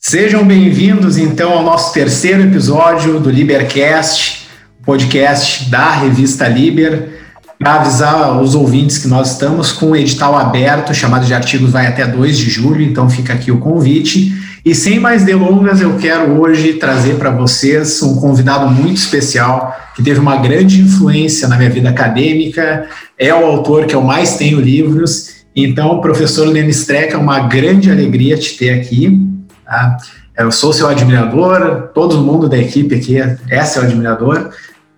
Sejam bem-vindos então ao nosso terceiro episódio do Libercast, podcast da revista Liber. Para avisar os ouvintes que nós estamos com um edital aberto, chamado de artigos vai até 2 de julho, então fica aqui o convite. E sem mais delongas, eu quero hoje trazer para vocês um convidado muito especial, que teve uma grande influência na minha vida acadêmica, é o autor que eu mais tenho livros. Então, professor Lênin Streck, é uma grande alegria te ter aqui. Tá? Eu sou seu admirador, todo mundo da equipe aqui é seu admirador.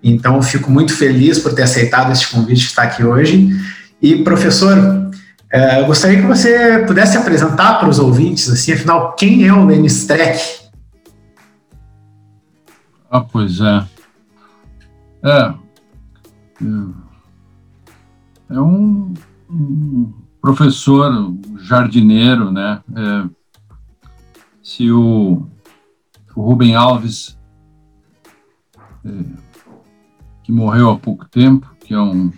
Então, fico muito feliz por ter aceitado este convite de estar aqui hoje. E, professor, é, eu gostaria que você pudesse apresentar para os ouvintes, assim, afinal, quem é o Lenny Streck? Ah, pois é. É, é um, um professor jardineiro, né? É, se o, o Rubem Alves é, que morreu há pouco tempo, que é um,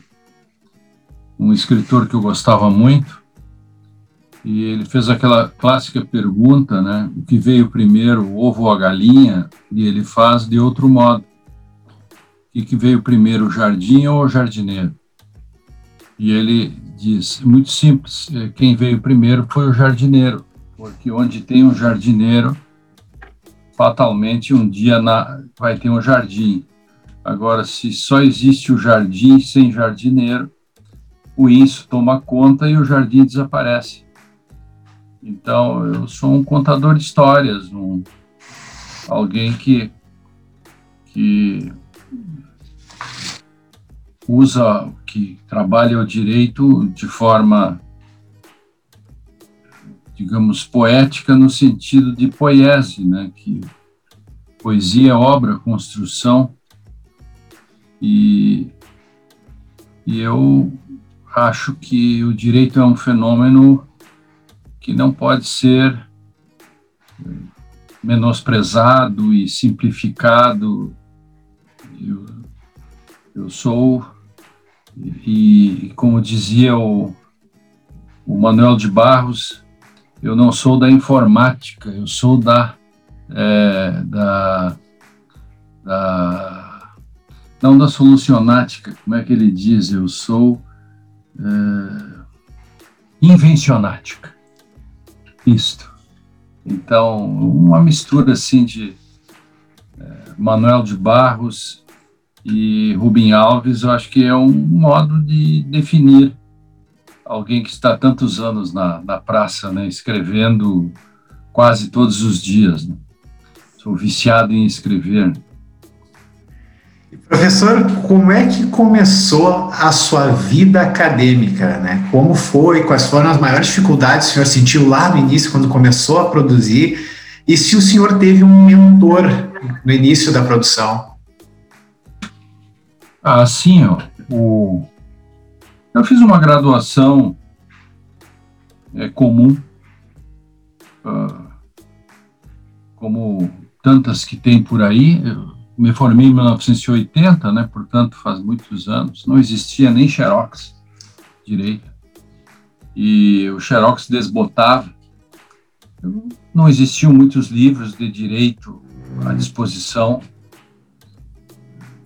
um escritor que eu gostava muito, e ele fez aquela clássica pergunta, né? O que veio primeiro, o ovo ou a galinha? E ele faz de outro modo. O que veio primeiro, o jardim ou o jardineiro? E ele diz, muito simples, é, quem veio primeiro foi o jardineiro, porque onde tem um jardineiro, fatalmente um dia na, vai ter um jardim. Agora, se só existe o jardim sem jardineiro, o inso toma conta e o jardim desaparece. Então, eu sou um contador de histórias, um, alguém que, que usa, que trabalha o direito de forma, digamos, poética no sentido de poiese, né? que poesia é obra, construção, e, e eu acho que o direito é um fenômeno que não pode ser menosprezado e simplificado. Eu, eu sou, e como dizia o, o Manuel de Barros, eu não sou da informática, eu sou da, é, da, da não da solucionática, como é que ele diz? Eu sou é, invencionática. Isto. Então, uma mistura assim de é, Manuel de Barros e Rubem Alves, eu acho que é um modo de definir alguém que está tantos anos na, na praça, né, escrevendo quase todos os dias. Né? Sou viciado em escrever. Professor, como é que começou a sua vida acadêmica, né? Como foi, quais foram as maiores dificuldades que o senhor sentiu lá no início, quando começou a produzir, e se o senhor teve um mentor no início da produção? Ah, sim, o... eu fiz uma graduação é, comum, uh, como tantas que tem por aí, eu me formei em 1980, né, portanto faz muitos anos, não existia nem Xerox direito. E o Xerox desbotava. Não existiam muitos livros de direito à disposição.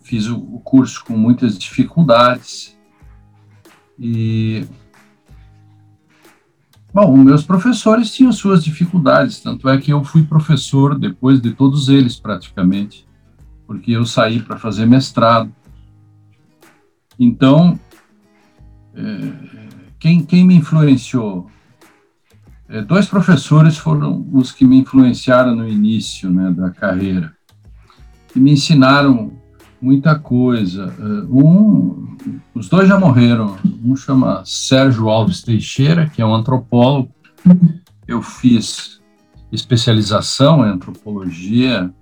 Fiz o, curso com muitas dificuldades. E Bom, meus professores tinham suas dificuldades, tanto é que eu fui professor depois de todos eles, praticamente porque eu saí para fazer mestrado. Então, é, quem, quem me influenciou? É, dois professores foram os que me influenciaram no início né, da carreira, e me ensinaram muita coisa. É, um, os dois já morreram. Um chama Sérgio Alves Teixeira, que é um antropólogo. Eu fiz especialização em antropologia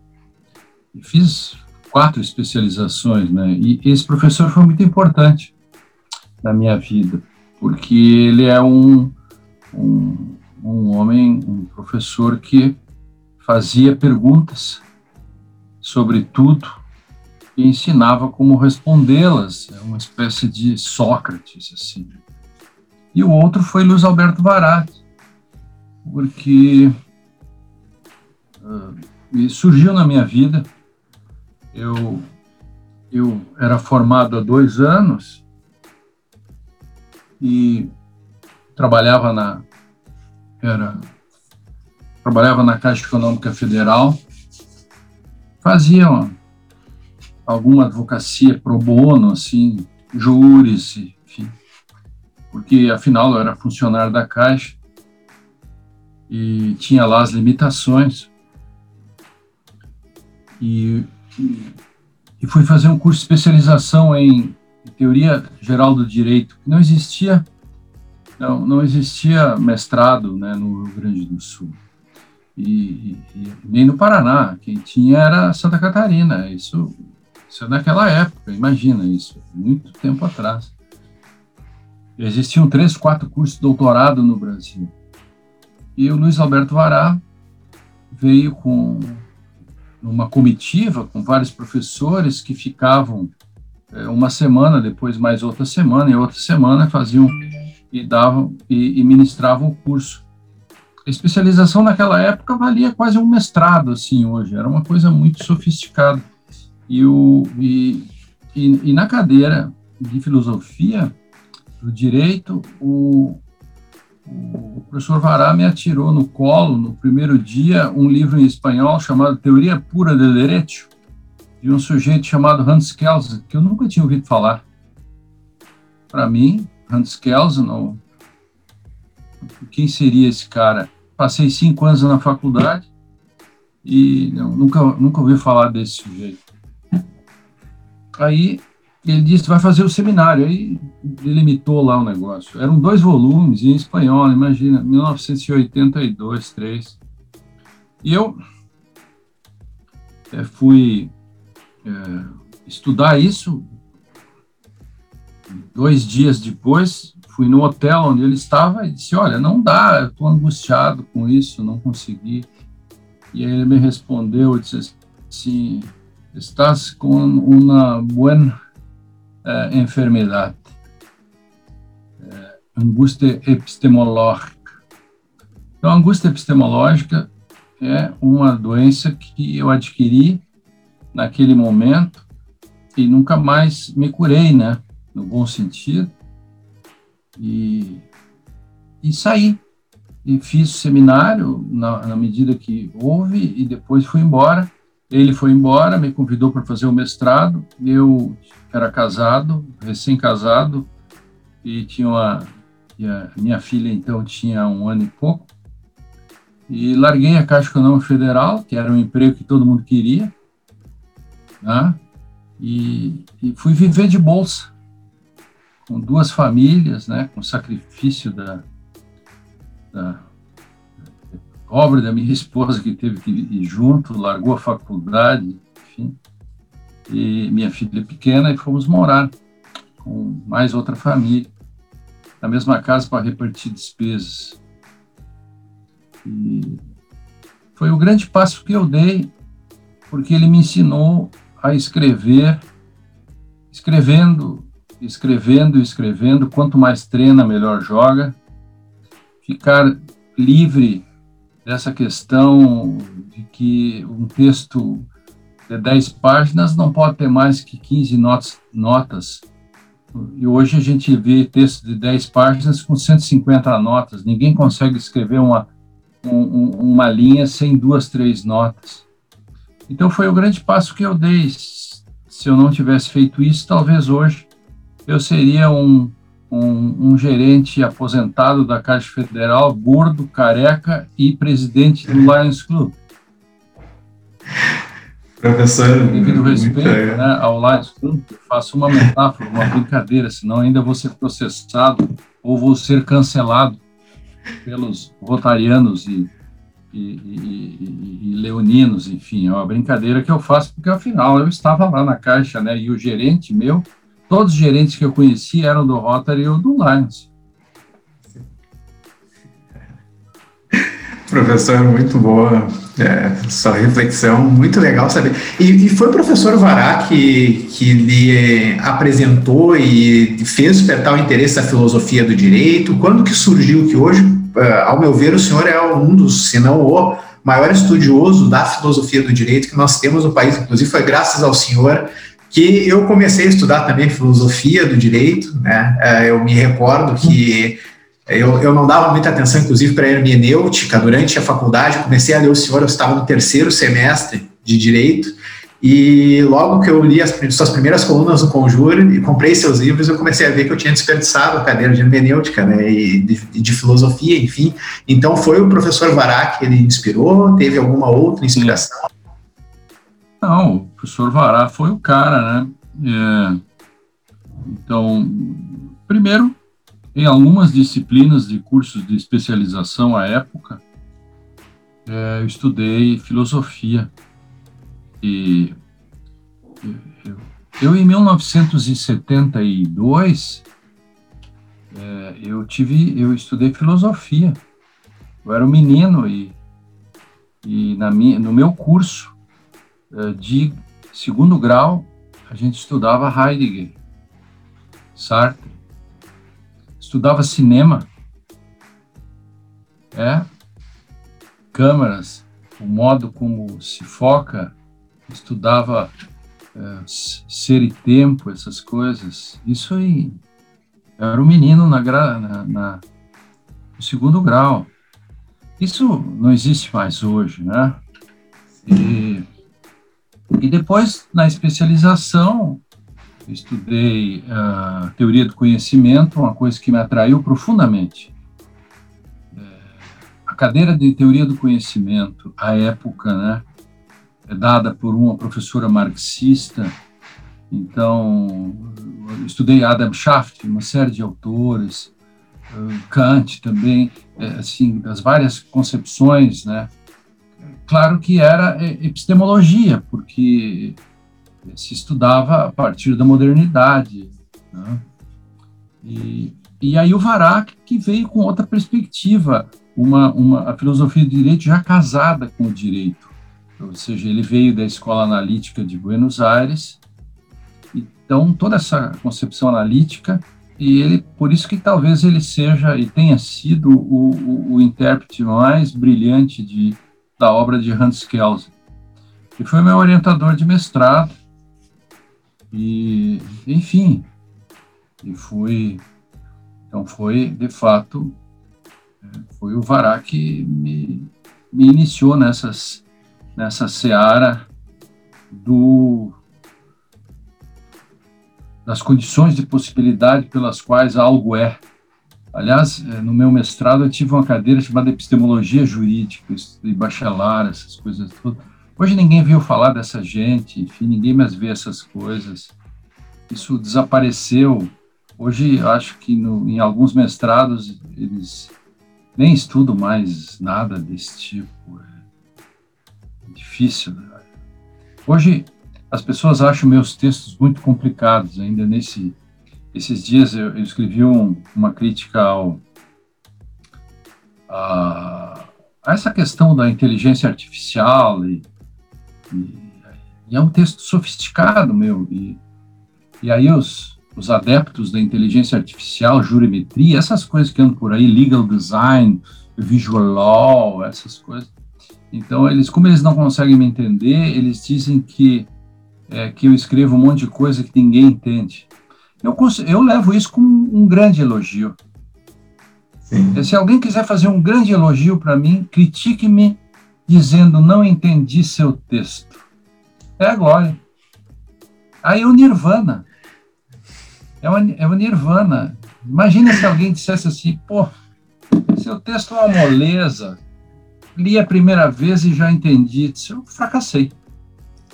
fiz quatro especializações, né? E esse professor foi muito importante na minha vida, porque ele é um, um, um homem, um professor que fazia perguntas sobre tudo e ensinava como respondê-las, é uma espécie de Sócrates, assim. E o outro foi Luiz Alberto Varati, porque uh, surgiu na minha vida, eu, eu era formado há dois anos e trabalhava na era trabalhava na Caixa Econômica Federal, fazia alguma advocacia pro bono, assim, júris, enfim, porque afinal eu era funcionário da Caixa e tinha lá as limitações. E, e fui fazer um curso de especialização em teoria geral do direito, que não existia não, não existia mestrado né, no Rio Grande do Sul. E, e, nem no Paraná. Quem tinha era Santa Catarina. Isso, isso é naquela época, imagina isso, muito tempo atrás. Existiam três, quatro cursos de doutorado no Brasil. E o Luiz Alberto Vará veio com uma comitiva com vários professores que ficavam é, uma semana, depois mais outra semana, e outra semana faziam e davam e, e ministravam o curso. A especialização naquela época valia quase um mestrado, assim, hoje. Era uma coisa muito sofisticada. E, o, e, e, e na cadeira de filosofia do direito, o, o professor Vará me atirou no colo, no primeiro dia, um livro em espanhol chamado Teoria Pura del Derecho, de um sujeito chamado Hans Kelsen, que eu nunca tinha ouvido falar. Para mim, Hans Kelsen, quem seria esse cara? Passei cinco anos na faculdade e não, nunca, nunca ouvi falar desse sujeito. Aí ele disse, vai fazer o seminário. Aí delimitou lá o negócio. Eram dois volumes em espanhol, imagina, 1982, 3. E eu é, fui é, estudar isso, dois dias depois, fui no hotel onde ele estava e disse: Olha, não dá, eu estou angustiado com isso, não consegui. E ele me respondeu: disse assim, Estás com uma boa eh, eh, angústia epistemológica. Então, a angústia epistemológica é uma doença que eu adquiri naquele momento e nunca mais me curei, né? no bom sentido, e, e saí. E fiz seminário na, na medida que houve, e depois fui embora. Ele foi embora, me convidou para fazer o mestrado. Eu era casado, recém-casado, e tinha uma. E minha filha, então, tinha um ano e pouco. E larguei a Caixa Econômica Federal, que era um emprego que todo mundo queria, né? e, e fui viver de bolsa com duas famílias, né, com sacrifício da, da obra da minha esposa que teve que ir junto, largou a faculdade, enfim, e minha filha pequena e fomos morar com mais outra família na mesma casa para repartir despesas. E foi o grande passo que eu dei, porque ele me ensinou a escrever, escrevendo escrevendo escrevendo, quanto mais treina, melhor joga. Ficar livre dessa questão de que um texto de 10 páginas não pode ter mais que 15 notas, notas. E hoje a gente vê texto de 10 páginas com 150 notas. Ninguém consegue escrever uma, um, uma linha sem duas, três notas. Então foi o grande passo que eu dei. Se eu não tivesse feito isso, talvez hoje eu seria um, um, um, gerente aposentado da Caixa Federal, gordo, careca e presidente do Lions Club. Professor, devido respeito né, ao Lions Club, faço uma metáfora, uma brincadeira, senão ainda vou ser processado ou vou ser cancelado pelos rotarianos e, e, e, e, leoninos, enfim, é uma brincadeira que eu faço porque afinal eu estava lá na Caixa, né, e o gerente meu Todos os gerentes que eu conheci eram do Rotary ou do Lions. Professor, muito boa é, sua reflexão, muito legal saber. E, e foi o professor Vará que, que lhe apresentou e fez despertar o interesse da filosofia do direito? Quando que surgiu que hoje, é, ao meu ver, o senhor é um dos, se não o maior estudioso da filosofia do direito que nós temos no país, inclusive foi graças ao senhor que eu comecei a estudar também filosofia do direito, né? É, eu me recordo que eu, eu não dava muita atenção, inclusive, para a hermenêutica durante a faculdade. Comecei a ler o senhor, eu estava no terceiro semestre de direito. E logo que eu li as suas primeiras colunas no Conjure e comprei seus livros, eu comecei a ver que eu tinha desperdiçado a cadeira de hermenêutica, né, e de, de filosofia, enfim. Então foi o professor Vará que ele inspirou? Teve alguma outra inspiração? Não, professor Vará foi o cara, né? É, então, primeiro, em algumas disciplinas de cursos de especialização à época, é, eu estudei filosofia. E eu, eu em 1972, é, eu tive, eu estudei filosofia. Eu era um menino e, e na minha, no meu curso é, de segundo grau, a gente estudava Heidegger, Sartre, estudava cinema, é, câmeras, o modo como se foca, estudava é, ser e tempo, essas coisas. Isso aí, era um menino na, na, na, no segundo grau. Isso não existe mais hoje, né? E, e depois, na especialização, estudei uh, teoria do conhecimento, uma coisa que me atraiu profundamente. É, a cadeira de teoria do conhecimento, à época, né, é dada por uma professora marxista. Então, estudei Adam Schaft, uma série de autores, uh, Kant também, é, assim, das várias concepções, né? Claro que era epistemologia, porque se estudava a partir da modernidade. Né? E, e aí o Varak que veio com outra perspectiva, uma, uma, a filosofia do direito já casada com o direito. Ou seja, ele veio da Escola Analítica de Buenos Aires, então toda essa concepção analítica, e ele, por isso que talvez ele seja e tenha sido o, o, o intérprete mais brilhante de, da obra de Hans Kelsen, que foi meu orientador de mestrado, e, enfim, e foi, então foi, de fato, é, foi o Vará que me, me iniciou nessas, nessa seara do, das condições de possibilidade pelas quais algo é. Aliás, é, no meu mestrado eu tive uma cadeira chamada epistemologia jurídica, de bachelar, essas coisas todas Hoje ninguém viu falar dessa gente, enfim, ninguém mais vê essas coisas. Isso desapareceu. Hoje, acho que no, em alguns mestrados eles nem estudam mais nada desse tipo. É difícil. Né? Hoje, as pessoas acham meus textos muito complicados. Ainda nesse, esses dias eu, eu escrevi um, uma crítica ao, a, a, essa questão da inteligência artificial e e, e é um texto sofisticado, meu. E, e aí os, os adeptos da inteligência artificial, jurimetria, essas coisas que andam por aí, legal design, visual law, essas coisas. Então, eles, como eles não conseguem me entender, eles dizem que, é, que eu escrevo um monte de coisa que ninguém entende. Eu, eu levo isso como um grande elogio. Sim. Se alguém quiser fazer um grande elogio para mim, critique-me dizendo: Não entendi seu texto. É a glória. Aí o Nirvana. É, uma, é o Nirvana. Imagina se alguém dissesse assim: pô, seu texto é uma moleza. Li a primeira vez e já entendi. Eu fracassei.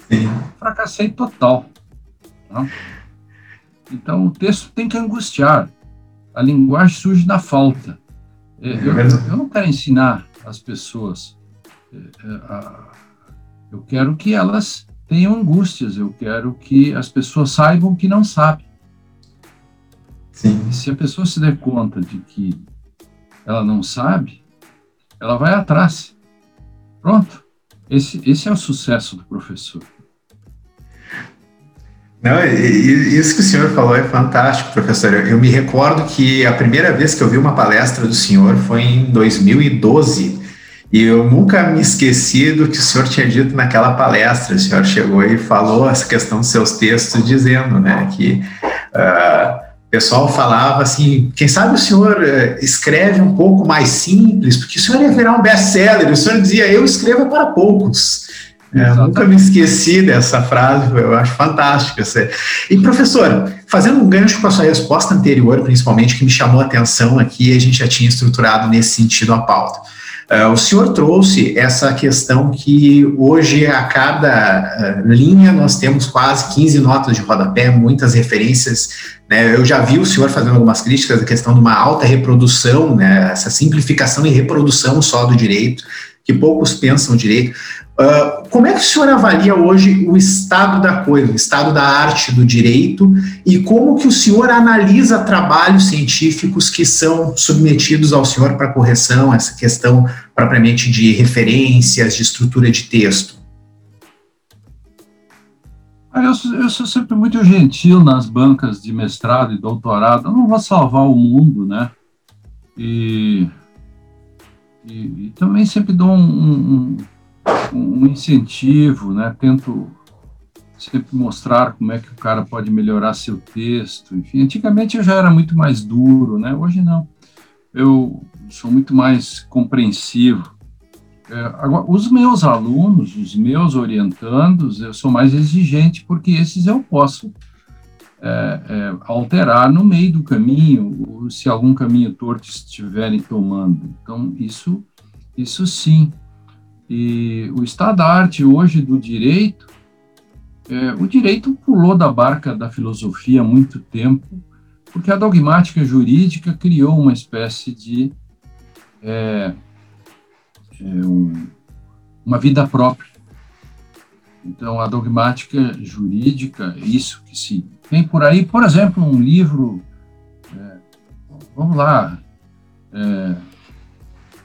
Sim. Fracassei total. Tá? Então o texto tem que angustiar. A linguagem surge da falta. É, eu, eu não quero ensinar as pessoas eu quero que elas tenham angústias, eu quero que as pessoas saibam que não sabem. Sim. se a pessoa se der conta de que ela não sabe, ela vai atrás. Pronto. Esse, esse é o sucesso do professor. Não, isso que o senhor falou é fantástico, professor. Eu me recordo que a primeira vez que eu vi uma palestra do senhor foi em 2012. E eu nunca me esqueci do que o senhor tinha dito naquela palestra. O senhor chegou e falou essa questão dos seus textos, dizendo né, que uh, o pessoal falava assim: quem sabe o senhor uh, escreve um pouco mais simples, porque o senhor ia virar um best-seller. O senhor dizia: eu escrevo para poucos. É, nunca me esqueci dessa frase, eu acho fantástica. E, professor, fazendo um gancho com a sua resposta anterior, principalmente, que me chamou a atenção aqui, a gente já tinha estruturado nesse sentido a pauta. Uh, o senhor trouxe essa questão que hoje a cada uh, linha nós temos quase 15 notas de rodapé, muitas referências. Né? Eu já vi o senhor fazendo algumas críticas da questão de uma alta reprodução, né? essa simplificação e reprodução só do direito, que poucos pensam direito. Uh, como é que o senhor avalia hoje o estado da coisa, o estado da arte do direito e como que o senhor analisa trabalhos científicos que são submetidos ao senhor para correção, essa questão propriamente de referências, de estrutura de texto? Eu eu sou sempre muito gentil nas bancas de mestrado e doutorado. Eu não vou salvar o mundo, né? E, e, e também sempre dou um, um um incentivo, né? Tento sempre mostrar como é que o cara pode melhorar seu texto. Enfim, antigamente eu já era muito mais duro, né? Hoje não. Eu sou muito mais compreensivo. É, agora, os meus alunos, os meus orientandos, eu sou mais exigente porque esses eu posso é, é, alterar no meio do caminho, se algum caminho torto estiverem tomando. Então, isso, isso sim. E o estado da arte hoje do direito, é, o direito pulou da barca da filosofia há muito tempo, porque a dogmática jurídica criou uma espécie de é, é um, uma vida própria. Então, a dogmática jurídica, isso que se tem por aí, por exemplo, um livro, é, vamos lá, é,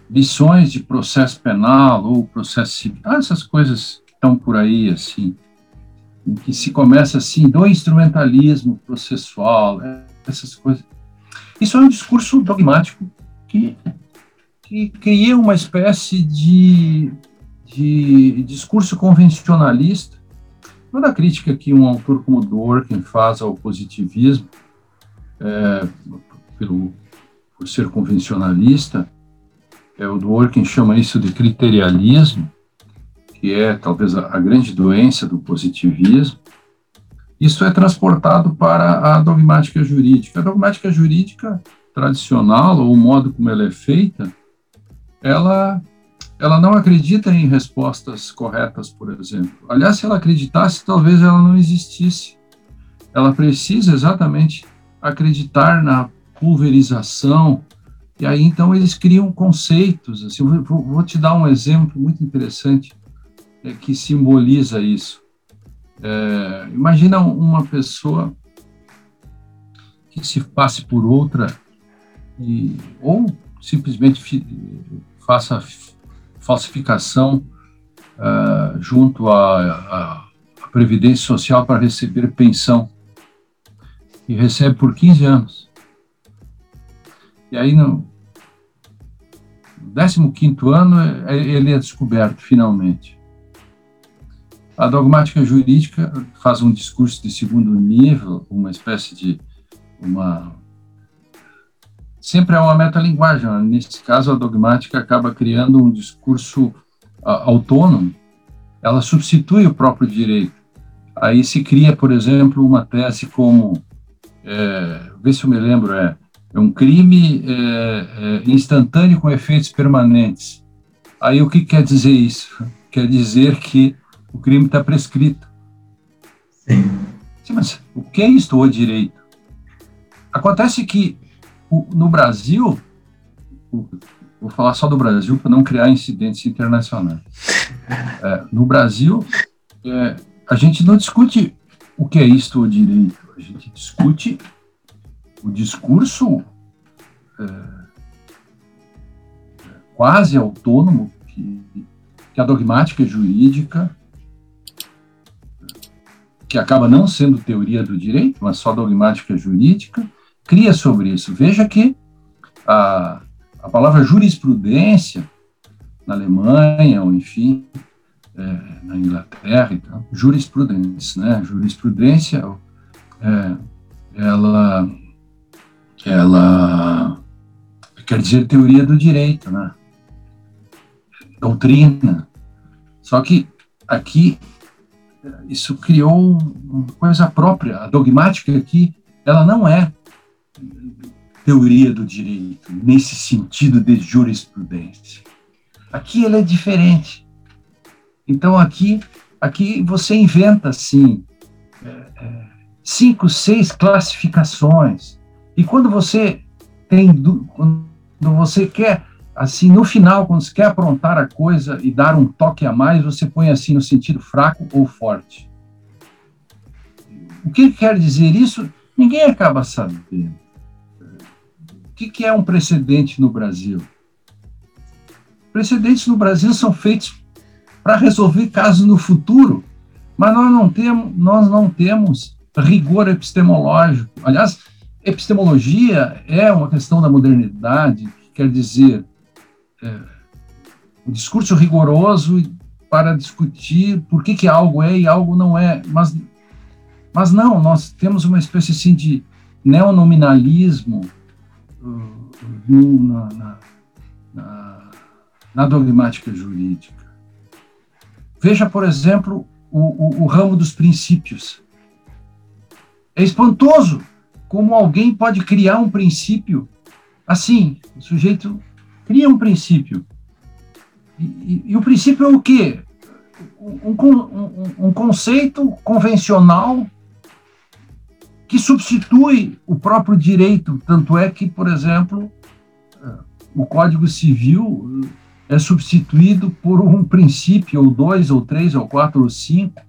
lições de processo penal ou processo civil, essas coisas estão por aí, assim, em que se começa assim, do instrumentalismo processual, essas coisas. Isso é um discurso dogmático que, que cria uma espécie de, de discurso convencionalista. Toda a crítica que um autor como Dworkin faz ao positivismo, é, pelo, por ser convencionalista, é, o Dworkin chama isso de criterialismo, que é talvez a, a grande doença do positivismo. Isso é transportado para a dogmática jurídica. A dogmática jurídica tradicional, ou o modo como ela é feita, ela, ela não acredita em respostas corretas, por exemplo. Aliás, se ela acreditasse, talvez ela não existisse. Ela precisa exatamente acreditar na pulverização, e aí, então, eles criam conceitos. Assim, vou, vou te dar um exemplo muito interessante é, que simboliza isso. É, imagina uma pessoa que se passe por outra e, ou simplesmente fi, faça falsificação uh, junto à, Previdência Social para receber pensão e recebe por 15 anos. E aí, no, 15 ano, é, ele é descoberto, finalmente. A dogmática jurídica faz um discurso de segundo nível, uma espécie de uma sempre é uma metalinguagem. Né? Nesse caso, a dogmática acaba criando um discurso autônomo. Ela substitui o próprio direito. Aí se cria, por exemplo, uma tese como, é, vê se eu me lembro, é é um crime é, é, instantâneo com efeitos permanentes. Aí o que quer dizer isso? Quer dizer que o crime está prescrito. Sim. Sim. Mas o que é isto, o direito? Acontece que o, no Brasil, o, vou falar só do Brasil para não criar incidentes internacionais. É, no Brasil, é, a gente não discute o que é isto, o direito. A gente discute o discurso é, quase autônomo que, que a dogmática jurídica, que acaba não sendo teoria do direito, mas só dogmática jurídica, cria sobre isso. Veja que a, a palavra jurisprudência, na Alemanha, ou enfim, é, na Inglaterra, então, jurisprudência, né? Jurisprudência, é, ela, ela quer dizer teoria do direito, né? Doutrina. Só que aqui isso criou uma coisa própria. A dogmática aqui, ela não é teoria do direito nesse sentido de jurisprudência. Aqui ela é diferente. Então aqui, aqui você inventa assim é, é, cinco, seis classificações. E quando você tem, quando você quer assim no final, quando você quer aprontar a coisa e dar um toque a mais, você põe assim no sentido fraco ou forte. O que quer dizer isso? Ninguém acaba sabendo. O que é um precedente no Brasil? Precedentes no Brasil são feitos para resolver casos no futuro, mas nós não temos, nós não temos rigor epistemológico. Aliás, epistemologia é uma questão da modernidade, que quer dizer é, um discurso rigoroso para discutir por que, que algo é e algo não é. Mas, mas não, nós temos uma espécie assim, de neonominalismo uh, na, na, na, na dogmática jurídica. Veja, por exemplo, o, o, o ramo dos princípios. É espantoso como alguém pode criar um princípio assim. O sujeito cria um princípio. E, e, e o princípio é o quê? Um, um, um, conceito convencional que substitui o próprio direito. Tanto é que, por exemplo, o Código Civil é substituído por um princípio, ou dois, ou três, ou quatro, ou cinco.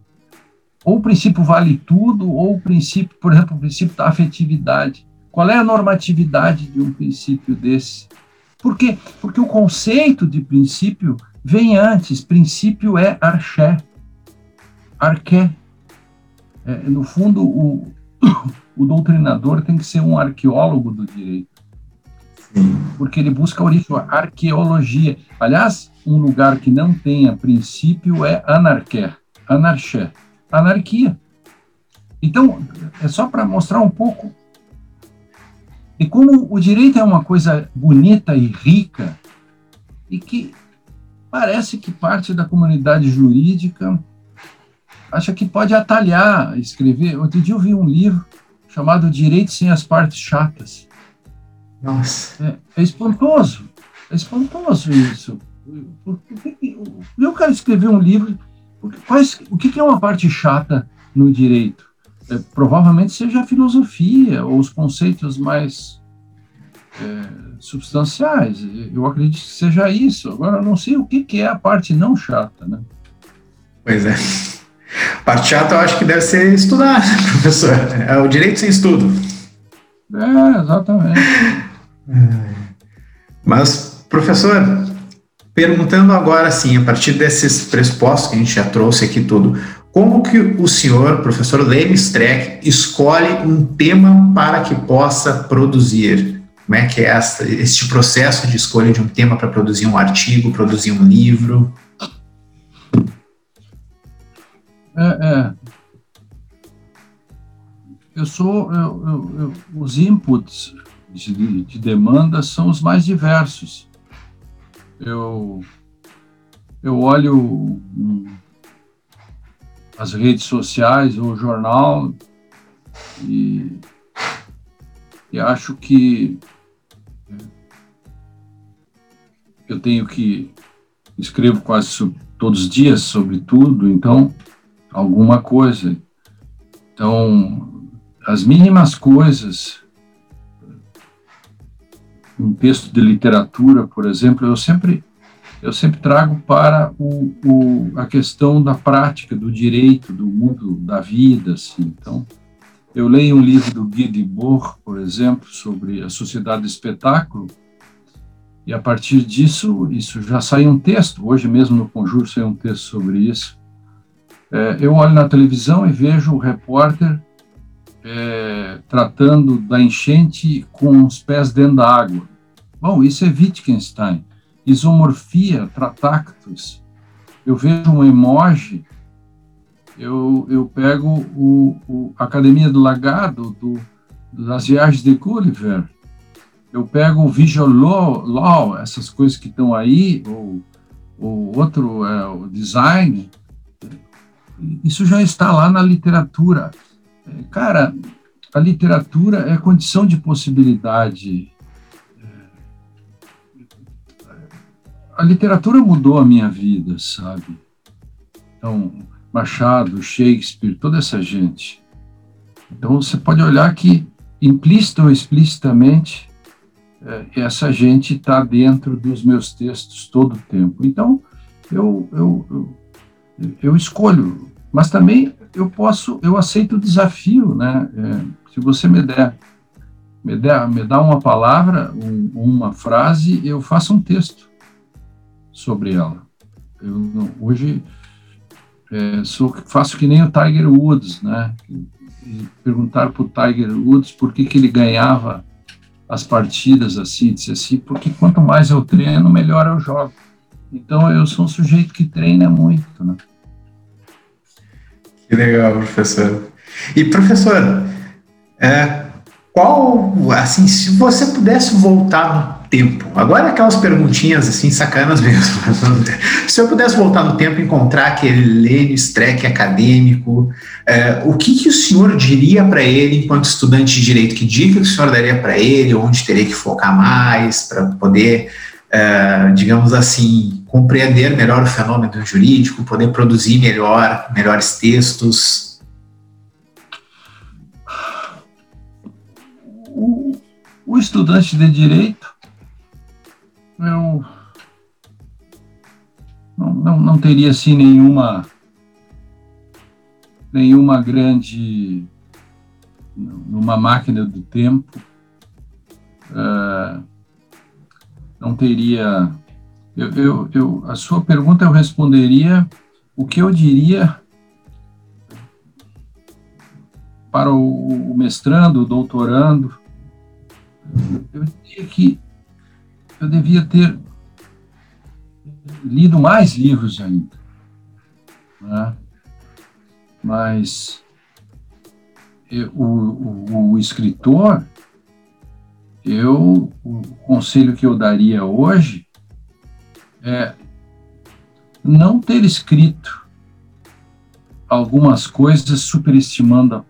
Ou o princípio vale tudo, ou o princípio, por exemplo, o princípio da afetividade. Qual é a normatividade de um princípio desse? Por quê? Porque o conceito de princípio vem antes. Princípio é arché, arqué. É, no fundo, o, o doutrinador tem que ser um arqueólogo do direito. Porque ele busca a origem, a arqueologia. Aliás, um lugar que não tenha princípio é anarqué, anarché, anarquia. Então, é só para mostrar um pouco e como o direito é uma coisa bonita e rica e que parece que parte da comunidade jurídica acha que pode atalhar, escrever. Outro dia eu vi um livro chamado Direito sem as partes chatas. Nossa. É, é espantoso. É espantoso isso. Eu quero escrever um livro. Quais, o que é uma parte chata no direito? É, provavelmente seja a filosofia ou os conceitos mais é, substanciais. Eu acredito que seja isso. Agora, eu não sei o que, que é a parte não chata, né? Pois é. A parte chata eu acho que deve ser estudar, professor. É o direito sem estudo. É, exatamente. Mas, professor, perguntando agora, assim, a partir desses pressupostos que a gente já trouxe aqui tudo, como que o senhor, professor Leme Streck, escolhe um tema para que possa produzir? Como é que é essa, este processo de escolha de um tema para produzir um artigo, produzir um livro? É, é. Eu sou, eu, eu, eu, os inputs de, de demanda são os mais diversos. Eu, eu olho as redes sociais o jornal e, e acho que eu tenho que escrevo quase todos os dias sobre tudo, então alguma coisa. Então, as mínimas coisas um texto de literatura, por exemplo, eu sempre eu sempre trago para o, o, a questão da prática, do direito, do mundo da vida, assim. Então, eu leio um livro do Guy Debord, por exemplo, sobre a sociedade do espetáculo, E a partir disso, isso já sai um texto. Hoje mesmo no Conjuro saiu um texto sobre isso. É, eu olho na televisão e vejo o repórter é, tratando da enchente com os pés dentro da água. Bom, isso é Wittgenstein. Isomorfia, tratactus. Eu vejo um emoji, eu, eu pego o, o Academia do Lagado, do, das viagens de Gulliver, eu pego o visual law, law essas coisas que estão aí, ou, ou outro, é, o design, isso já está lá na literatura. Cara, a literatura é condição de possibilidade. A literatura mudou a minha vida, sabe? Então, Machado, Shakespeare, toda essa gente. Então, você pode olhar que, implícita ou explicitamente, é, essa gente está dentro dos meus textos todo o tempo. Então, eu, eu, eu, eu escolho, mas também eu posso, eu aceito o desafio, né? É, se você me der, me der, me dá uma palavra, um, uma frase, eu faço um texto sobre ela. Eu, hoje é, sou, faço que nem o Tiger Woods, né? E perguntar para o Tiger Woods por que, que ele ganhava as partidas assim, disse assim, porque quanto mais eu treino, melhor eu jogo. Então eu sou um sujeito que treina muito, né? Que legal, professor. E professor, é, qual, assim, se você pudesse voltar no tempo, agora aquelas perguntinhas assim sacanas mesmo. se eu pudesse voltar no tempo e encontrar aquele Lênio Streck acadêmico, é, o que, que o senhor diria para ele enquanto estudante de direito? Que dica que o senhor daria para ele? Onde teria que focar mais para poder, é, digamos assim, compreender melhor o fenômeno jurídico, poder produzir melhor, melhores textos? O estudante de direito, eu não, não, não teria assim nenhuma nenhuma grande numa máquina do tempo. Uh, não teria eu, eu, eu, a sua pergunta eu responderia o que eu diria para o, o mestrando, o doutorando, eu diria que eu devia ter lido mais livros ainda. Né? Mas eu, o, o, o, escritor, eu, o conselho que eu daria hoje é não ter escrito algumas coisas superestimando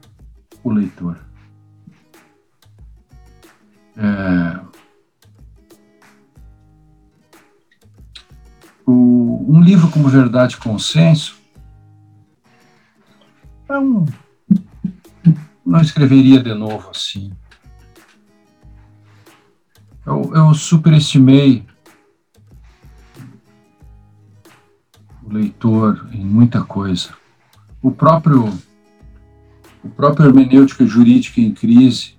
o leitor. É, o, um livro como Verdade e Consenso é não escreveria de novo assim. Eu, eu superestimei o leitor em muita coisa. O próprio, o próprio hermenêutica jurídica em crise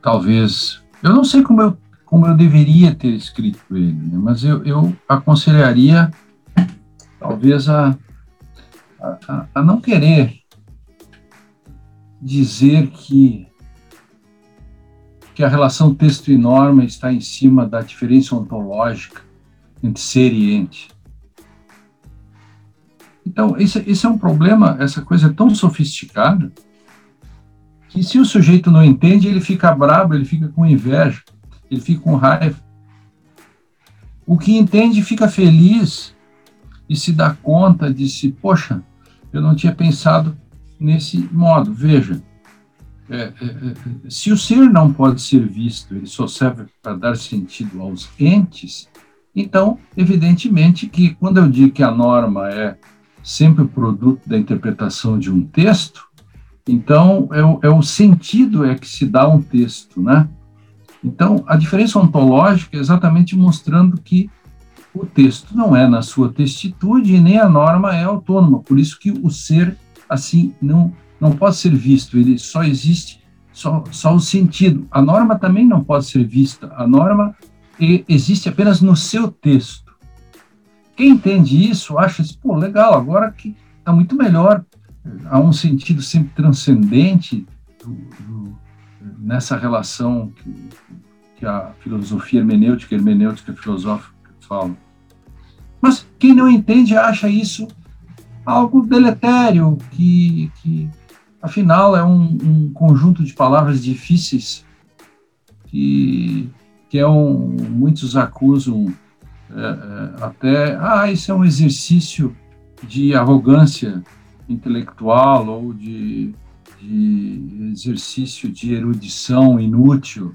talvez. Eu não sei como eu, como eu deveria ter escrito ele, né? mas eu, eu aconselharia, talvez, a, a, a não querer dizer que, que a relação texto e norma está em cima da diferença ontológica entre ser e ente. Então, esse, esse é um problema, essa coisa é tão sofisticada que se o sujeito não entende, ele fica bravo, ele fica com inveja, ele fica com raiva. O que entende fica feliz e se dá conta de se, poxa, eu não tinha pensado nesse modo. Veja, é, é, é, se o ser não pode ser visto, ele só serve para dar sentido aos entes, então, evidentemente que quando eu digo que a norma é sempre o produto da interpretação de um texto, então, é o, é o sentido é que se dá um texto, né? Então, a diferença ontológica é exatamente mostrando que o texto não é na sua testitude e nem a norma é autônoma. Por isso que o ser, assim, não, não pode ser visto, ele só existe só, só o sentido. A norma também não pode ser vista. A norma existe apenas no seu texto. Quem entende isso acha, assim, pô, legal, agora que está muito melhor. Há um sentido sempre transcendente do, do, nessa relação que, que a filosofia hermenêutica, hermenêutica filosófica falam. Mas quem não entende acha isso algo deletério, que, que afinal é um, um conjunto de palavras difíceis que, que é um, muitos acusam é, é, até, ah, isso é um exercício de arrogância intelectual ou de, de exercício de erudição inútil.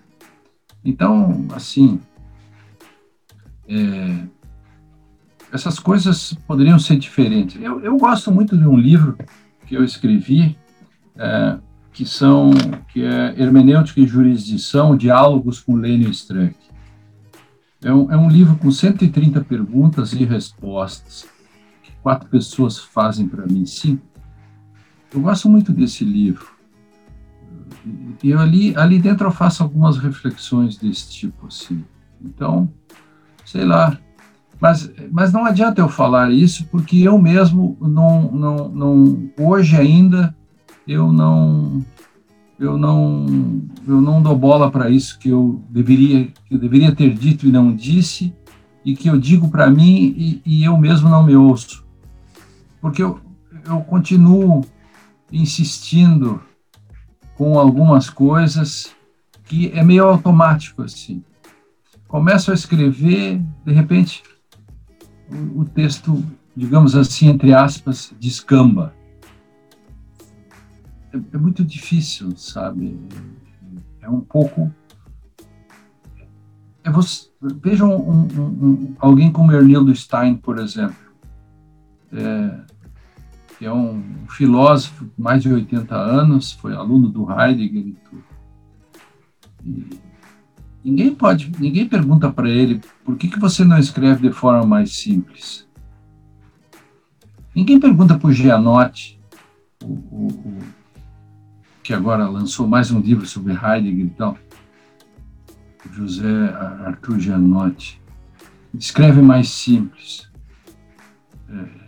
Então, assim, é, essas coisas poderiam ser diferentes. Eu, eu gosto muito de um livro que eu escrevi, é, que são que é Hermenêutica e Jurisdição, Diálogos com Lênin Streck. É um, é um livro com 130 perguntas e respostas que quatro pessoas fazem para mim. Sim, eu gosto muito desse livro. E ali, ali dentro eu faço algumas reflexões desse tipo, assim. Então, sei lá, mas, mas não adianta eu falar isso, porque eu mesmo não, não, não hoje ainda eu não eu não eu não dou bola para isso que eu deveria que eu deveria ter dito e não disse e que eu digo para mim e, e, eu mesmo não me ouço porque eu, eu continuo insistindo com algumas coisas que é meio automático assim começo a escrever de repente o, texto, digamos assim, entre aspas, descamba. É, é muito difícil, sabe? É um pouco. É você, vejam um, um, um, alguém como Ernildo Stein, por exemplo, é, que é um filósofo de mais de 80 anos, foi aluno do Heidegger e tudo. E Ninguém pode, ninguém pergunta para ele por que, que você não escreve de forma mais simples. Ninguém pergunta para o Gianotti, que agora lançou mais um livro sobre Heidegger e tal, José Arthur Gianotti. Escreve mais simples. É,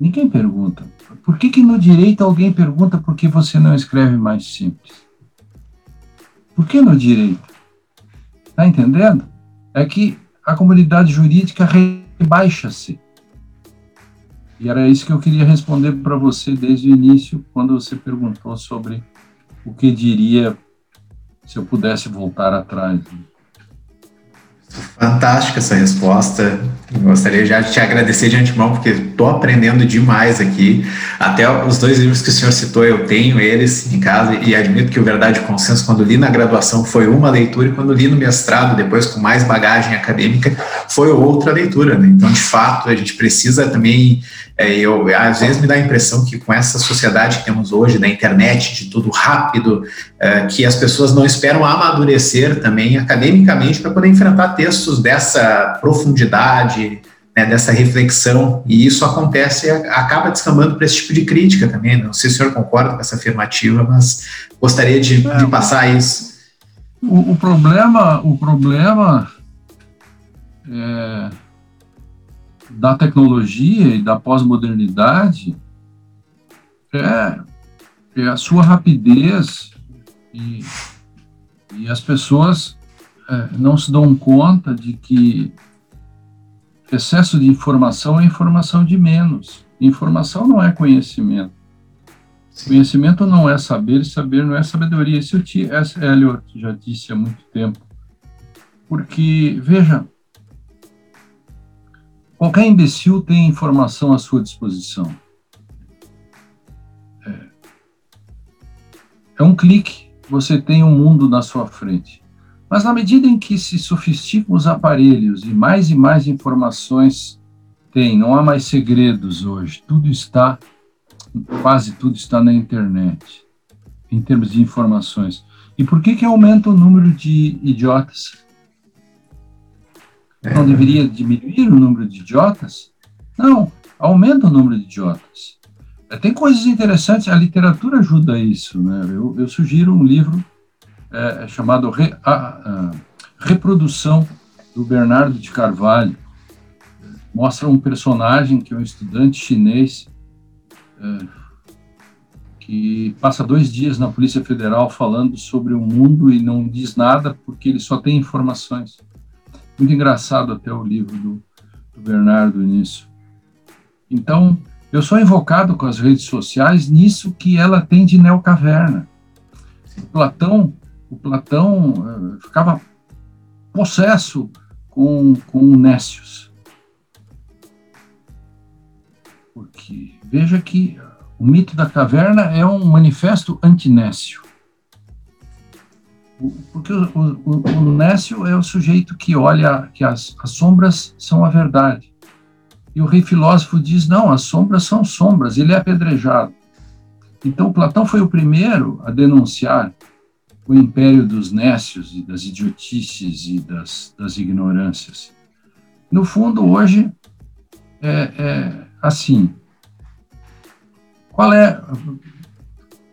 ninguém pergunta. Por que, que no direito alguém pergunta por que você não escreve mais simples? Por que no direito? Está entendendo? É que a comunidade jurídica rebaixa-se. E era isso que eu queria responder para você desde o início, quando você perguntou sobre o que diria se eu pudesse voltar atrás. Fantástica essa resposta. Gostaria já de te agradecer de antemão, porque estou aprendendo demais aqui. Até os dois livros que o senhor citou, eu tenho eles em casa e admito que o Verdade e Consenso, quando li na graduação, foi uma leitura, e quando li no mestrado, depois com mais bagagem acadêmica, foi outra leitura. Né? Então, de fato, a gente precisa também. É, eu, às vezes me dá a impressão que com essa sociedade que temos hoje, da internet, de tudo rápido, é, que as pessoas não esperam amadurecer também academicamente para poder enfrentar textos dessa profundidade, né, dessa reflexão, e isso acontece acaba descambando para esse tipo de crítica também. Não sei se o senhor concorda com essa afirmativa, mas gostaria de, de passar isso. O, o, problema, o problema é, da tecnologia e da pós-modernidade é, é a sua rapidez e, e as pessoas é, não se dão conta de que excesso de informação é informação de menos. Informação não é conhecimento. Sim. Conhecimento não é saber, saber não é sabedoria. Isso o S. Eliot já disse há muito tempo. Porque, veja, qualquer imbecil tem informação à sua disposição. É, é um clique, você tem um mundo na sua frente. Mas na medida em que se sofisticam os aparelhos e mais e mais informações tem, não há mais segredos hoje, tudo está, quase tudo está na internet, em termos de informações. E por que que aumenta o número de idiotas? Não deveria diminuir o número de idiotas? Não, aumenta o número de idiotas. Tem coisas interessantes, a literatura ajuda isso, né? Eu, eu sugiro um livro é, é chamado Re, a, a, Reprodução do Bernardo de Carvalho. Mostra um personagem que é um estudante chinês é, que passa dois dias na Polícia Federal falando sobre o mundo e não diz nada porque ele só tem informações. Muito engraçado até o livro do, do Bernardo nisso. Então, eu sou invocado com as redes sociais nisso que ela tem de neocaverna. Platão, o Platão uh, ficava possesso com, com Nécios. Porque veja que o mito da caverna é um manifesto antinécio. Porque o, o, o Nécio é o sujeito que olha que as, as sombras são a verdade. E o rei filósofo diz: não, as sombras são sombras, ele é apedrejado. Então, Platão foi o primeiro a denunciar o império dos nécios e das idiotices e das, das ignorâncias. No fundo, hoje, é, é assim: qual é.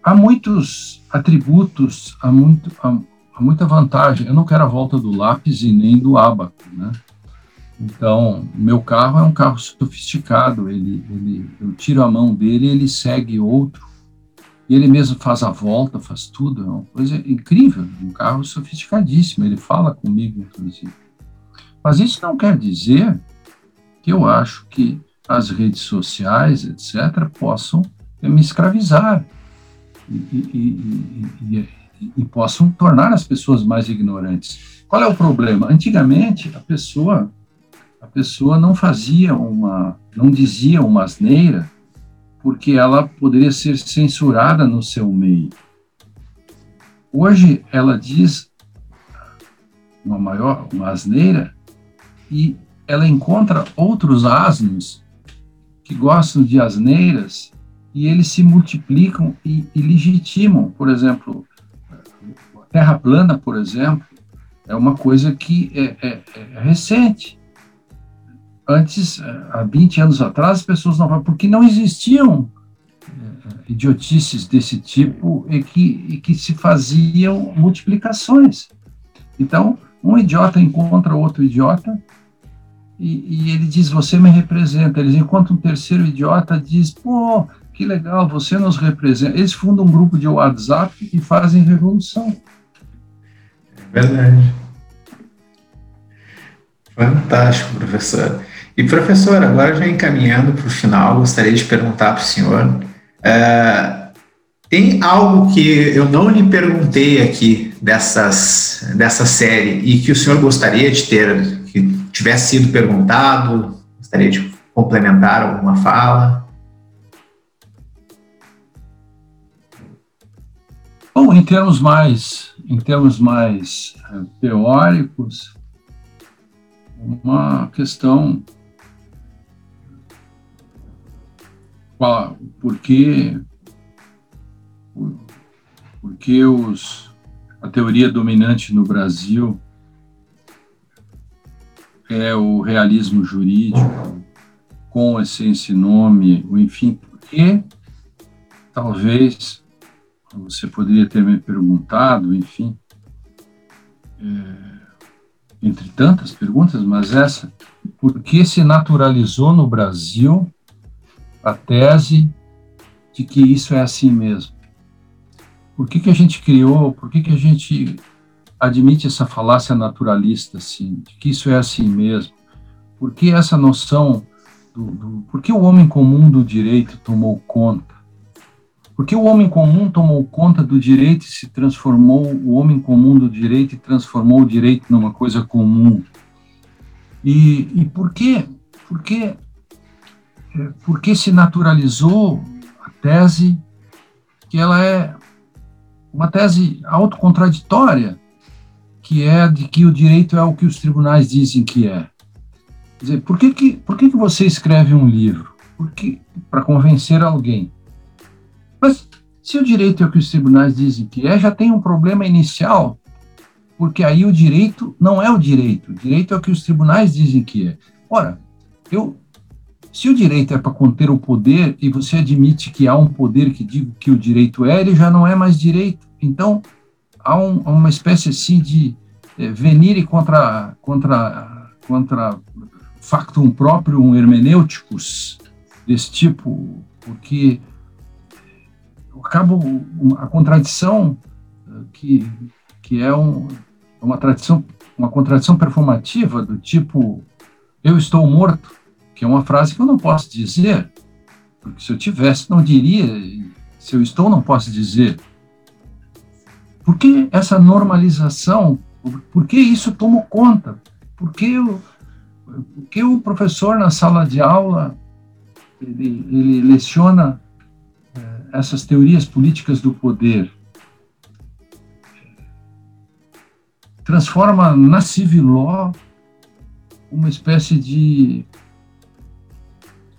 Há muitos atributos, há, muito, há, há muita vantagem. Eu não quero a volta do lápis e nem do ábaco, né? Então, meu carro é um carro sofisticado. Ele, ele, eu tiro a mão dele, ele segue outro e ele mesmo faz a volta, faz tudo. É uma coisa incrível. Um carro sofisticadíssimo. Ele fala comigo, inclusive. Mas isso não quer dizer que eu acho que as redes sociais, etc., possam me escravizar e, e, e, e possam tornar as pessoas mais ignorantes. Qual é o problema? Antigamente, a pessoa a pessoa não fazia uma, não dizia uma asneira, porque ela poderia ser censurada no seu meio. Hoje ela diz uma maior, uma asneira, e ela encontra outros asnos que gostam de asneiras e eles se multiplicam e, e legitimam. Por exemplo, a Terra plana, por exemplo, é uma coisa que é, é, é recente antes, há 20 anos atrás, as pessoas não porque não existiam eh, idiotices desse tipo e que, e que se faziam multiplicações. Então, um idiota encontra outro idiota e, e, ele diz, você me representa. Eles encontram um terceiro idiota diz, pô, que legal, você nos representa. Eles fundam um grupo de WhatsApp e fazem revolução. É verdade. Fantástico, professor. E, professor, agora já encaminhando para o final, gostaria de perguntar para o senhor: é, tem algo que eu não lhe perguntei aqui dessas, dessa série e que o senhor gostaria de ter, que tivesse sido perguntado? Gostaria de complementar alguma fala? Bom, em termos mais, em termos mais eh, teóricos, uma questão por que, por que os, a teoria dominante no Brasil é o realismo jurídico, com essência e nome, enfim, porque talvez você poderia ter me perguntado, enfim, é, entre tantas perguntas, mas essa, por que se naturalizou no Brasil a tese de que isso é assim mesmo. Por que, que a gente criou, por que, que a gente admite essa falácia naturalista, assim, de que isso é assim mesmo? Por que essa noção, do, do, por que o homem comum do direito tomou conta? Por que o homem comum tomou conta do direito e se transformou, o homem comum do direito e transformou o direito numa coisa comum? E, e por que, por que porque se naturalizou a tese que ela é uma tese autocontraditória, que é de que o direito é o que os tribunais dizem que é. Quer dizer, por que, que, por que, que você escreve um livro? Porque para convencer alguém. Mas se o direito é o que os tribunais dizem que é, já tem um problema inicial, porque aí o direito não é o direito, o direito é o que os tribunais dizem que é. Ora, eu se o direito é para conter o poder e você admite que há um poder que diga que o direito é, ele já não é mais direito. Então, há, um, uma espécie assim de é, venire contra, contra, contra factum um hermenêuticos desse tipo, porque acaba a contradição que, que é um, uma tradição uma contradição performativa do tipo eu estou morto, que é uma frase que eu não posso dizer, porque se eu tivesse não diria, se eu estou não posso dizer. Por que essa normalização? Por que isso tomou conta? Por que, eu, por que o professor na sala de aula ele, ele leciona eh, essas teorias políticas do poder? transforma na civil law uma espécie de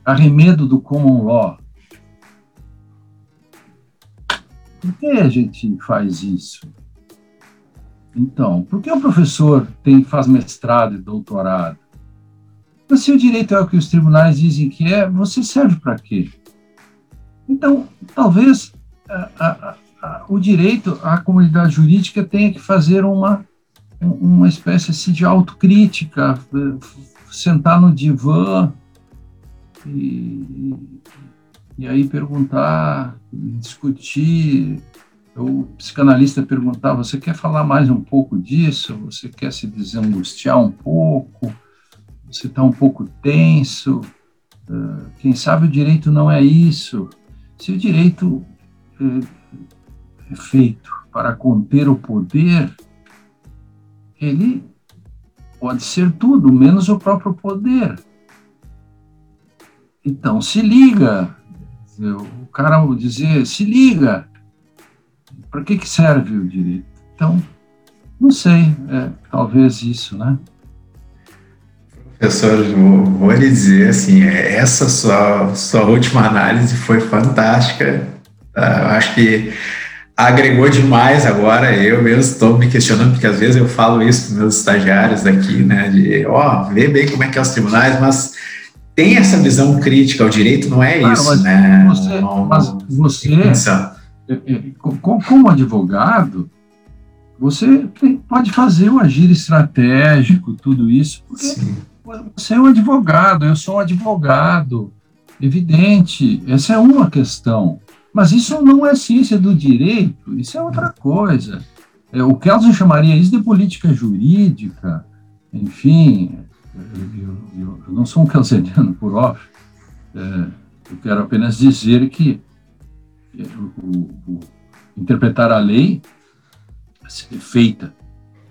arremedo do common law. Por que a gente faz isso? Então, por que o professor tem, faz mestrado e doutorado? Mas se o direito é o que os tribunais dizem que é, você serve para quê? Então, talvez a, a, a, o direito, a comunidade jurídica tenha que fazer uma uma espécie assim, de autocrítica, sentar no divã e, e aí perguntar, discutir. O psicanalista perguntar: você quer falar mais um pouco disso? Você quer se desangustiar um pouco? Você está um pouco tenso? Quem sabe o direito não é isso. Se o direito é feito para conter o poder, ele pode ser tudo, menos o próprio poder. Então, se liga. O cara dizer, se liga. Para que, que serve o direito? Então, não sei, é, talvez isso, né? Professor, vou lhe dizer assim, essa sua, sua última análise foi fantástica. Tá? Acho que agregou demais agora. Eu mesmo estou me questionando, porque às vezes eu falo isso para meus estagiários aqui, né? De, ó, oh, vê bem como é que é os tribunais, mas tem essa visão crítica ao direito, não é isso, mas né? Você, não, mas você, é, é, como advogado, você pode fazer o agir estratégico, tudo isso, porque Sim. você é um advogado, eu sou um advogado, evidente, essa é uma questão. Mas isso não é ciência do direito, isso é outra coisa. É, o Kelsen chamaria isso de política jurídica, enfim, eu, eu, eu não sou um kelseniano por óbvio, é, eu quero apenas dizer que o, o, interpretar a lei feita,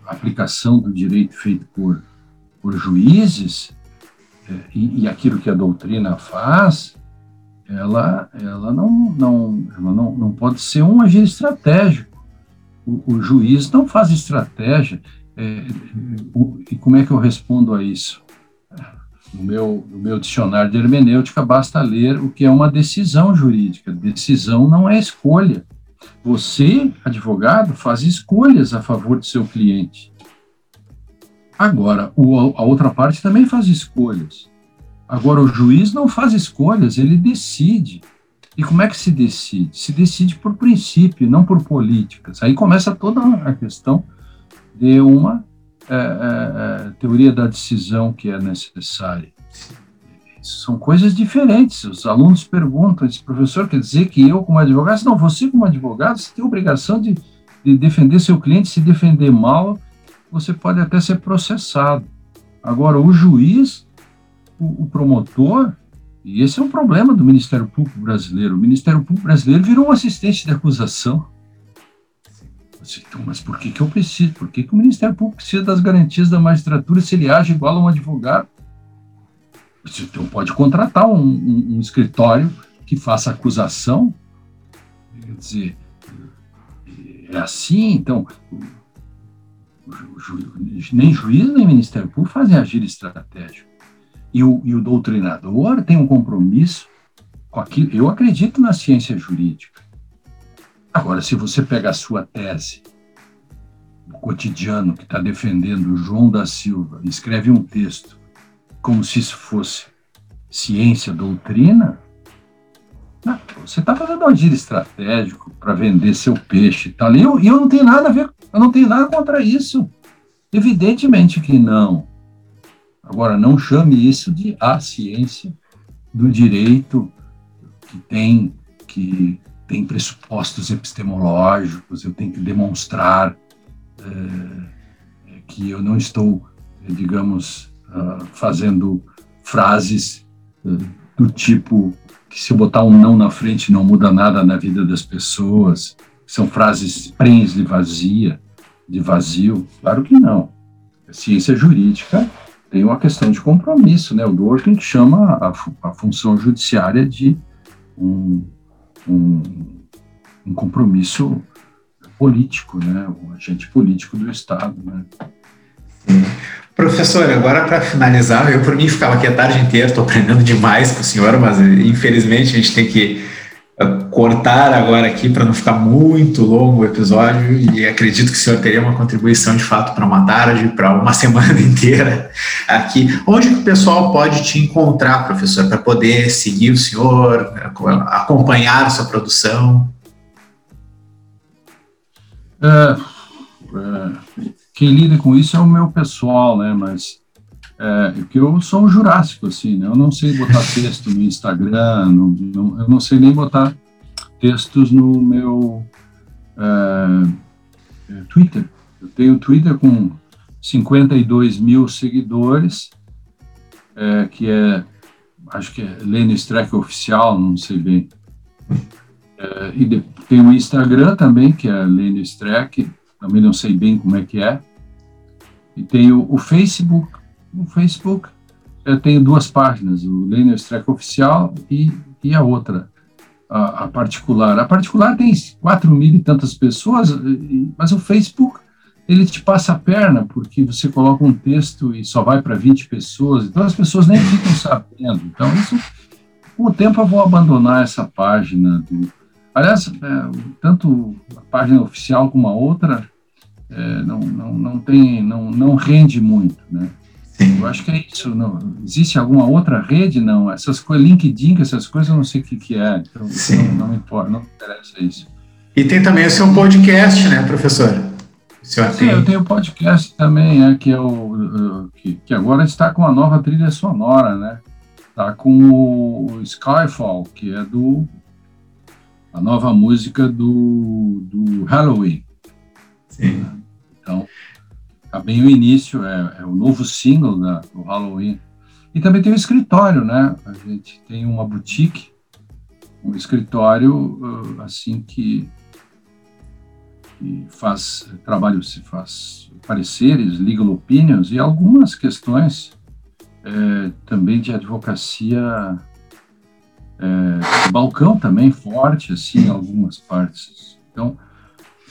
a aplicação do direito feito por, por juízes, é, e, e aquilo que a doutrina faz, ela, ela, não, não, ela não, não pode ser um agir estratégico. O, o juiz não faz estratégia. É, o, e como é que eu respondo a isso? No meu, no meu dicionário de hermenêutica, basta ler o que é uma decisão jurídica. Decisão não é escolha. Você, advogado, faz escolhas a favor do seu cliente. Agora, o, a outra parte também faz escolhas. Agora, o juiz não faz escolhas, ele decide. E como é que se decide? Se decide por princípio, não por políticas. Aí começa toda a questão de uma é, é, é teoria da decisão que é necessária. São coisas diferentes. Os alunos perguntam, esse professor quer dizer que eu, como advogado, não, você como advogado, você tem a obrigação de, de defender seu cliente, se defender mal, você pode até ser processado. Agora, o juiz o, o promotor, e esse é um problema do Ministério Público brasileiro, o Ministério Público brasileiro virou um assistente de acusação. Então, mas por que, que eu preciso? Por que, que o Ministério Público precisa das garantias da magistratura se ele age igual a um advogado? Você então, pode contratar um, um, um escritório que faça acusação. Quer dizer, é assim, então, nem juiz nem Ministério Público fazem agir estratégico. E o, e o doutrinador tem um compromisso com aquilo. Eu acredito na ciência jurídica. Agora, se você pega a sua tese, o cotidiano que está defendendo João da Silva, escreve um texto como se isso fosse ciência, doutrina, não, você está fazendo um giro estratégico para vender seu peixe e tal. E eu, eu não tenho nada a ver, eu não tenho nada contra isso. Evidentemente que não. Agora, não chame isso de a ciência do direito que tem que tem pressupostos epistemológicos, eu tenho que demonstrar é, que eu não estou, digamos, uh, fazendo frases uh, do tipo que se eu botar um não na frente não muda nada na vida das pessoas, são frases prens de vazia, de vazio. Claro que não. A ciência jurídica tem uma questão de compromisso, né? O Dworkin chama a, a função judiciária de um, um, um, compromisso político, né? Um agente político do Estado, né? Sim. Professor, agora para finalizar, eu por mim ficava aqui a tarde inteira, estou aprendendo demais com o senhor, mas infelizmente a gente tem que eh, cortar agora aqui para não ficar muito longo o episódio e acredito que o senhor teria uma contribuição de fato para uma tarde, para uma semana inteira aqui. Onde que o pessoal pode te encontrar, professor, para poder seguir o senhor, acompanhar a sua produção? É, é quem lida com isso é o meu pessoal, né? Mas é, porque eu sou um jurássico, assim, né? Eu não sei botar texto no Instagram, no, no, eu não sei nem botar textos no meu é, é Twitter. Eu tenho Twitter com 52 mil seguidores, é, que é, acho que é Lênin Streck Oficial, não sei bem. É, e de, tem o Instagram também, que é Lênin Streck, também não sei bem como é que é. E tem o, o Facebook. O Facebook eu tenho duas páginas, o Lênin Streck Oficial e, e a outra, a, a, particular. A particular tem quatro mil e tantas pessoas, mas o Facebook ele te passa a perna, porque você coloca um texto e só vai para 20 pessoas, então as pessoas nem ficam sabendo. Então, isso, com o tempo eu vou abandonar essa página. Do, aliás, é, tanto a página oficial como a outra, é, não, não, não tem, não, não rende muito, né? Sim. Eu acho que é isso. Não, existe alguma outra rede? Não. Essas coisas, LinkedIn, essas coisas, eu não sei o que, que é. Então, Sim. Não, não me importa, não me interessa isso. E tem também o seu podcast, né, professor? O Sim, tem... eu tenho podcast também, é, que, é o, que, que agora está com a nova trilha sonora, né? Está com o Skyfall, que é do a nova música do, do Halloween. Sim. Então, tá bem o início, é, é o novo single da, do Halloween. E também tem o escritório, né? A gente tem uma boutique, um escritório uh, assim que, que faz trabalho, se faz pareceres, legal opinions e algumas questões é, também de advocacia é, balcão também forte assim em algumas partes. Então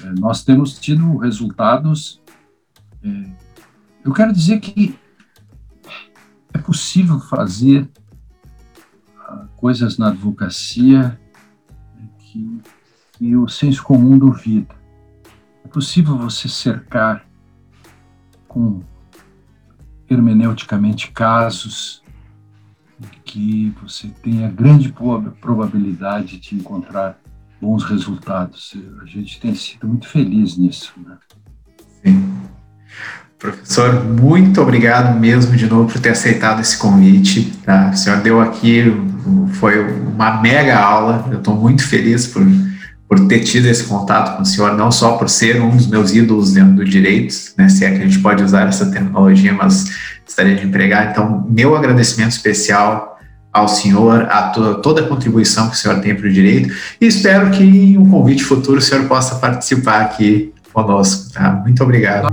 é, nós temos tido resultados. Eu quero dizer que é possível fazer ah, coisas na advocacia que, que o senso comum duvida. É possível você cercar com hermeneuticamente casos que você tenha grande probabilidade de encontrar bons resultados. A gente tem sido muito feliz nisso. Né? Sim. Professor, muito obrigado mesmo de novo por ter aceitado esse convite. Tá? O senhor deu aqui, foi uma mega aula. Eu estou muito feliz por, por ter tido esse contato com o senhor, não só por ser um dos meus ídolos dentro do direito, né, se é que a gente pode usar essa terminologia, mas gostaria de empregar. Então, meu agradecimento especial ao senhor, a to toda a contribuição que o senhor tem para o direito e espero que em um convite futuro o senhor possa participar aqui conosco. Tá? Muito obrigado.